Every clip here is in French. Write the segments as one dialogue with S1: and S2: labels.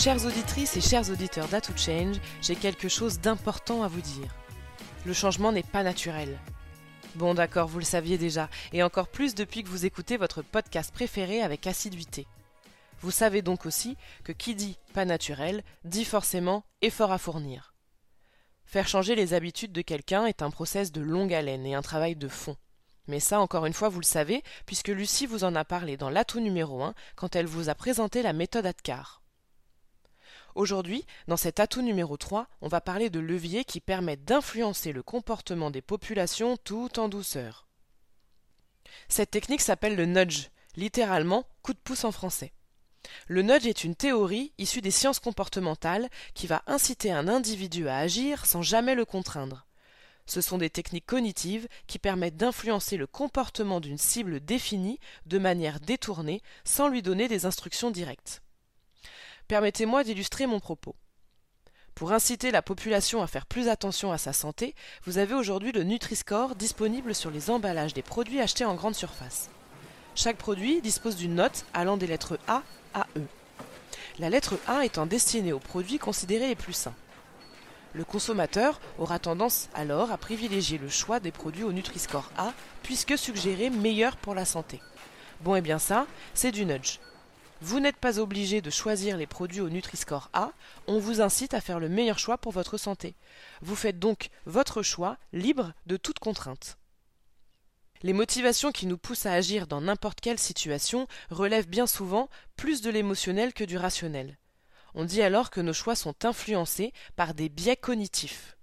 S1: Chères auditrices et chers auditeurs d'A Change, j'ai quelque chose d'important à vous dire. Le changement n'est pas naturel. Bon d'accord, vous le saviez déjà, et encore plus depuis que vous écoutez votre podcast préféré avec assiduité. Vous savez donc aussi que qui dit pas naturel dit forcément effort à fournir. Faire changer les habitudes de quelqu'un est un process de longue haleine et un travail de fond. Mais ça, encore une fois, vous le savez, puisque Lucie vous en a parlé dans l'atout numéro 1 quand elle vous a présenté la méthode ADCAR. Aujourd'hui, dans cet atout numéro 3, on va parler de leviers qui permettent d'influencer le comportement des populations tout en douceur. Cette technique s'appelle le nudge, littéralement coup de pouce en français. Le nudge est une théorie issue des sciences comportementales qui va inciter un individu à agir sans jamais le contraindre. Ce sont des techniques cognitives qui permettent d'influencer le comportement d'une cible définie de manière détournée sans lui donner des instructions directes. Permettez-moi d'illustrer mon propos. Pour inciter la population à faire plus attention à sa santé, vous avez aujourd'hui le Nutri-Score disponible sur les emballages des produits achetés en grande surface. Chaque produit dispose d'une note allant des lettres A à E. La lettre A étant destinée aux produits considérés les plus sains. Le consommateur aura tendance alors à privilégier le choix des produits au Nutri-Score A, puisque suggérés meilleurs pour la santé. Bon et bien ça, c'est du nudge. Vous n'êtes pas obligé de choisir les produits au Nutri-Score A, on vous incite à faire le meilleur choix pour votre santé. Vous faites donc votre choix libre de toute contrainte. Les motivations qui nous poussent à agir dans n'importe quelle situation relèvent bien souvent plus de l'émotionnel que du rationnel. On dit alors que nos choix sont influencés par des biais cognitifs.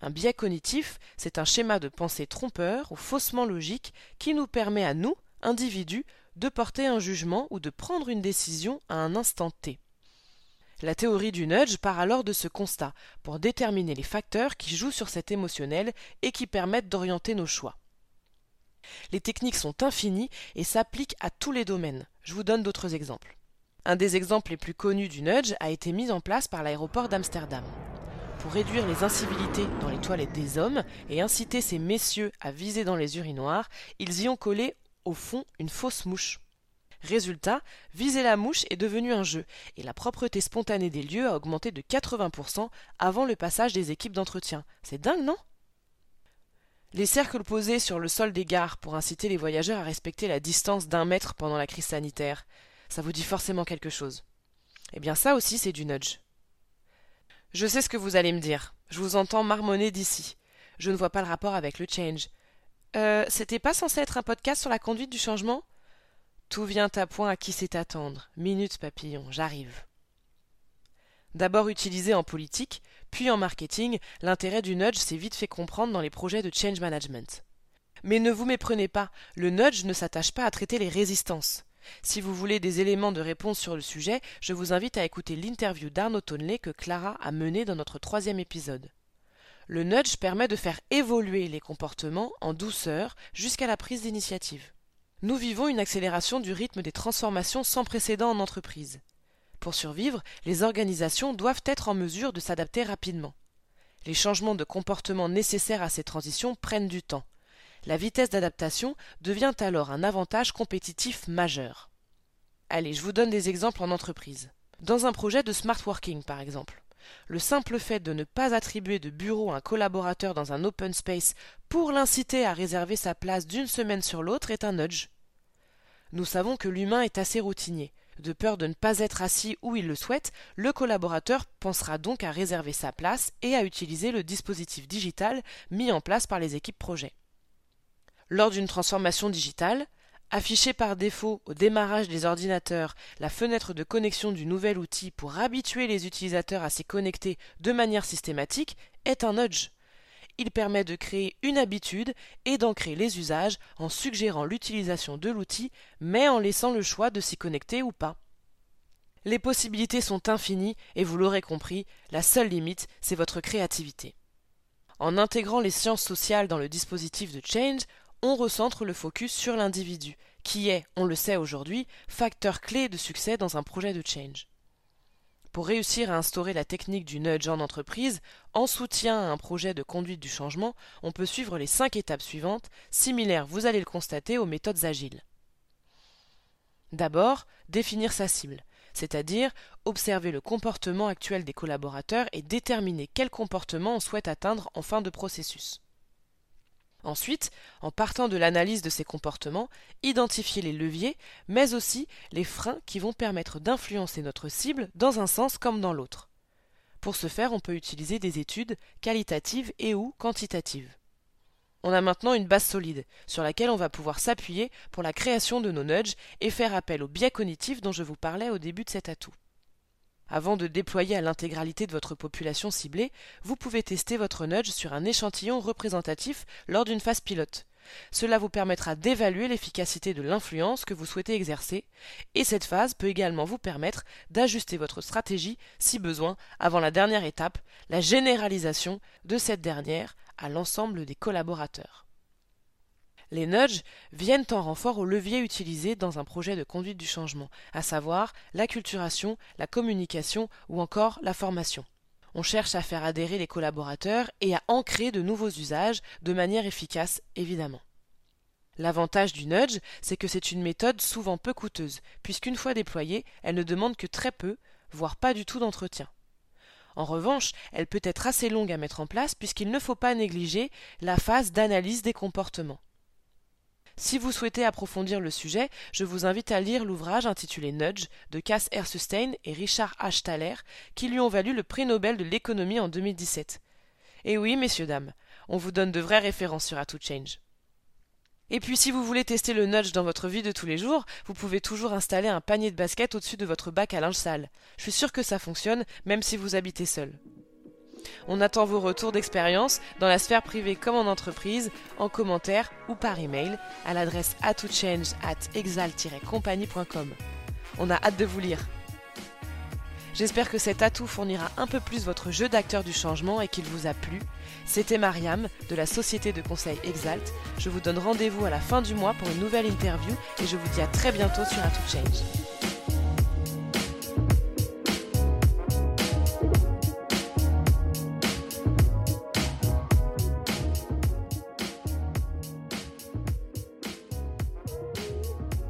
S1: Un biais cognitif, c'est un schéma de pensée trompeur ou faussement logique qui nous permet à nous, individus, de porter un jugement ou de prendre une décision à un instant T. La théorie du nudge part alors de ce constat pour déterminer les facteurs qui jouent sur cet émotionnel et qui permettent d'orienter nos choix. Les techniques sont infinies et s'appliquent à tous les domaines. Je vous donne d'autres exemples. Un des exemples les plus connus du nudge a été mis en place par l'aéroport d'Amsterdam. Pour réduire les incivilités dans les toilettes des hommes et inciter ces messieurs à viser dans les urinoirs, ils y ont collé au fond une fausse mouche. Résultat, viser la mouche est devenu un jeu, et la propreté spontanée des lieux a augmenté de 80% avant le passage des équipes d'entretien. C'est dingue, non? Les cercles posés sur le sol des gares pour inciter les voyageurs à respecter la distance d'un mètre pendant la crise sanitaire, ça vous dit forcément quelque chose? Eh bien ça aussi c'est du nudge. Je sais ce que vous allez me dire. Je vous entends marmonner d'ici. Je ne vois pas le rapport avec le change. Euh, c'était pas censé être un podcast sur la conduite du changement? Tout vient à point à qui sait attendre. Minute papillon, j'arrive. D'abord utilisé en politique, puis en marketing, l'intérêt du nudge s'est vite fait comprendre dans les projets de change management. Mais ne vous méprenez pas, le nudge ne s'attache pas à traiter les résistances. Si vous voulez des éléments de réponse sur le sujet, je vous invite à écouter l'interview d'Arnaud Tonley que Clara a menée dans notre troisième épisode. Le nudge permet de faire évoluer les comportements en douceur jusqu'à la prise d'initiative. Nous vivons une accélération du rythme des transformations sans précédent en entreprise. Pour survivre, les organisations doivent être en mesure de s'adapter rapidement. Les changements de comportement nécessaires à ces transitions prennent du temps. La vitesse d'adaptation devient alors un avantage compétitif majeur. Allez, je vous donne des exemples en entreprise. Dans un projet de smart working, par exemple. Le simple fait de ne pas attribuer de bureau à un collaborateur dans un open space pour l'inciter à réserver sa place d'une semaine sur l'autre est un nudge. Nous savons que l'humain est assez routinier. De peur de ne pas être assis où il le souhaite, le collaborateur pensera donc à réserver sa place et à utiliser le dispositif digital mis en place par les équipes projet. Lors d'une transformation digitale, Afficher par défaut au démarrage des ordinateurs la fenêtre de connexion du nouvel outil pour habituer les utilisateurs à s'y connecter de manière systématique est un nudge. Il permet de créer une habitude et d'ancrer les usages en suggérant l'utilisation de l'outil mais en laissant le choix de s'y connecter ou pas. Les possibilités sont infinies et vous l'aurez compris, la seule limite, c'est votre créativité. En intégrant les sciences sociales dans le dispositif de Change, on recentre le focus sur l'individu, qui est, on le sait aujourd'hui, facteur clé de succès dans un projet de change. Pour réussir à instaurer la technique du nudge en entreprise, en soutien à un projet de conduite du changement, on peut suivre les cinq étapes suivantes, similaires, vous allez le constater, aux méthodes agiles. D'abord, définir sa cible. c'est-à-dire observer le comportement actuel des collaborateurs et déterminer quel comportement on souhaite atteindre en fin de processus. Ensuite, en partant de l'analyse de ces comportements, identifier les leviers, mais aussi les freins qui vont permettre d'influencer notre cible dans un sens comme dans l'autre. Pour ce faire, on peut utiliser des études qualitatives et ou quantitatives. On a maintenant une base solide sur laquelle on va pouvoir s'appuyer pour la création de nos nudges et faire appel au biais cognitif dont je vous parlais au début de cet atout. Avant de déployer à l'intégralité de votre population ciblée, vous pouvez tester votre nudge sur un échantillon représentatif lors d'une phase pilote. Cela vous permettra d'évaluer l'efficacité de l'influence que vous souhaitez exercer, et cette phase peut également vous permettre d'ajuster votre stratégie si besoin avant la dernière étape, la généralisation de cette dernière à l'ensemble des collaborateurs. Les nudges viennent en renfort aux leviers utilisés dans un projet de conduite du changement, à savoir l'acculturation, la communication ou encore la formation. On cherche à faire adhérer les collaborateurs et à ancrer de nouveaux usages de manière efficace, évidemment. L'avantage du nudge, c'est que c'est une méthode souvent peu coûteuse, puisqu'une fois déployée, elle ne demande que très peu, voire pas du tout d'entretien. En revanche, elle peut être assez longue à mettre en place puisqu'il ne faut pas négliger la phase d'analyse des comportements. Si vous souhaitez approfondir le sujet, je vous invite à lire l'ouvrage intitulé Nudge de Cass Ersustein et Richard H. Thaler, qui lui ont valu le prix Nobel de l'économie en 2017. Et oui, messieurs, dames, on vous donne de vraies références sur How Change. Et puis si vous voulez tester le nudge dans votre vie de tous les jours, vous pouvez toujours installer un panier de basket au-dessus de votre bac à linge sale. Je suis sûr que ça fonctionne, même si vous habitez seul. On attend vos retours d'expérience dans la sphère privée comme en entreprise, en commentaire ou par email à l'adresse atochange at exal-compagnie.com. On a hâte de vous lire. J'espère que cet atout fournira un peu plus votre jeu d'acteur du changement et qu'il vous a plu. C'était Mariam de la société de conseil Exalt. Je vous donne rendez-vous à la fin du mois pour une nouvelle interview et je vous dis à très bientôt sur Atout Change.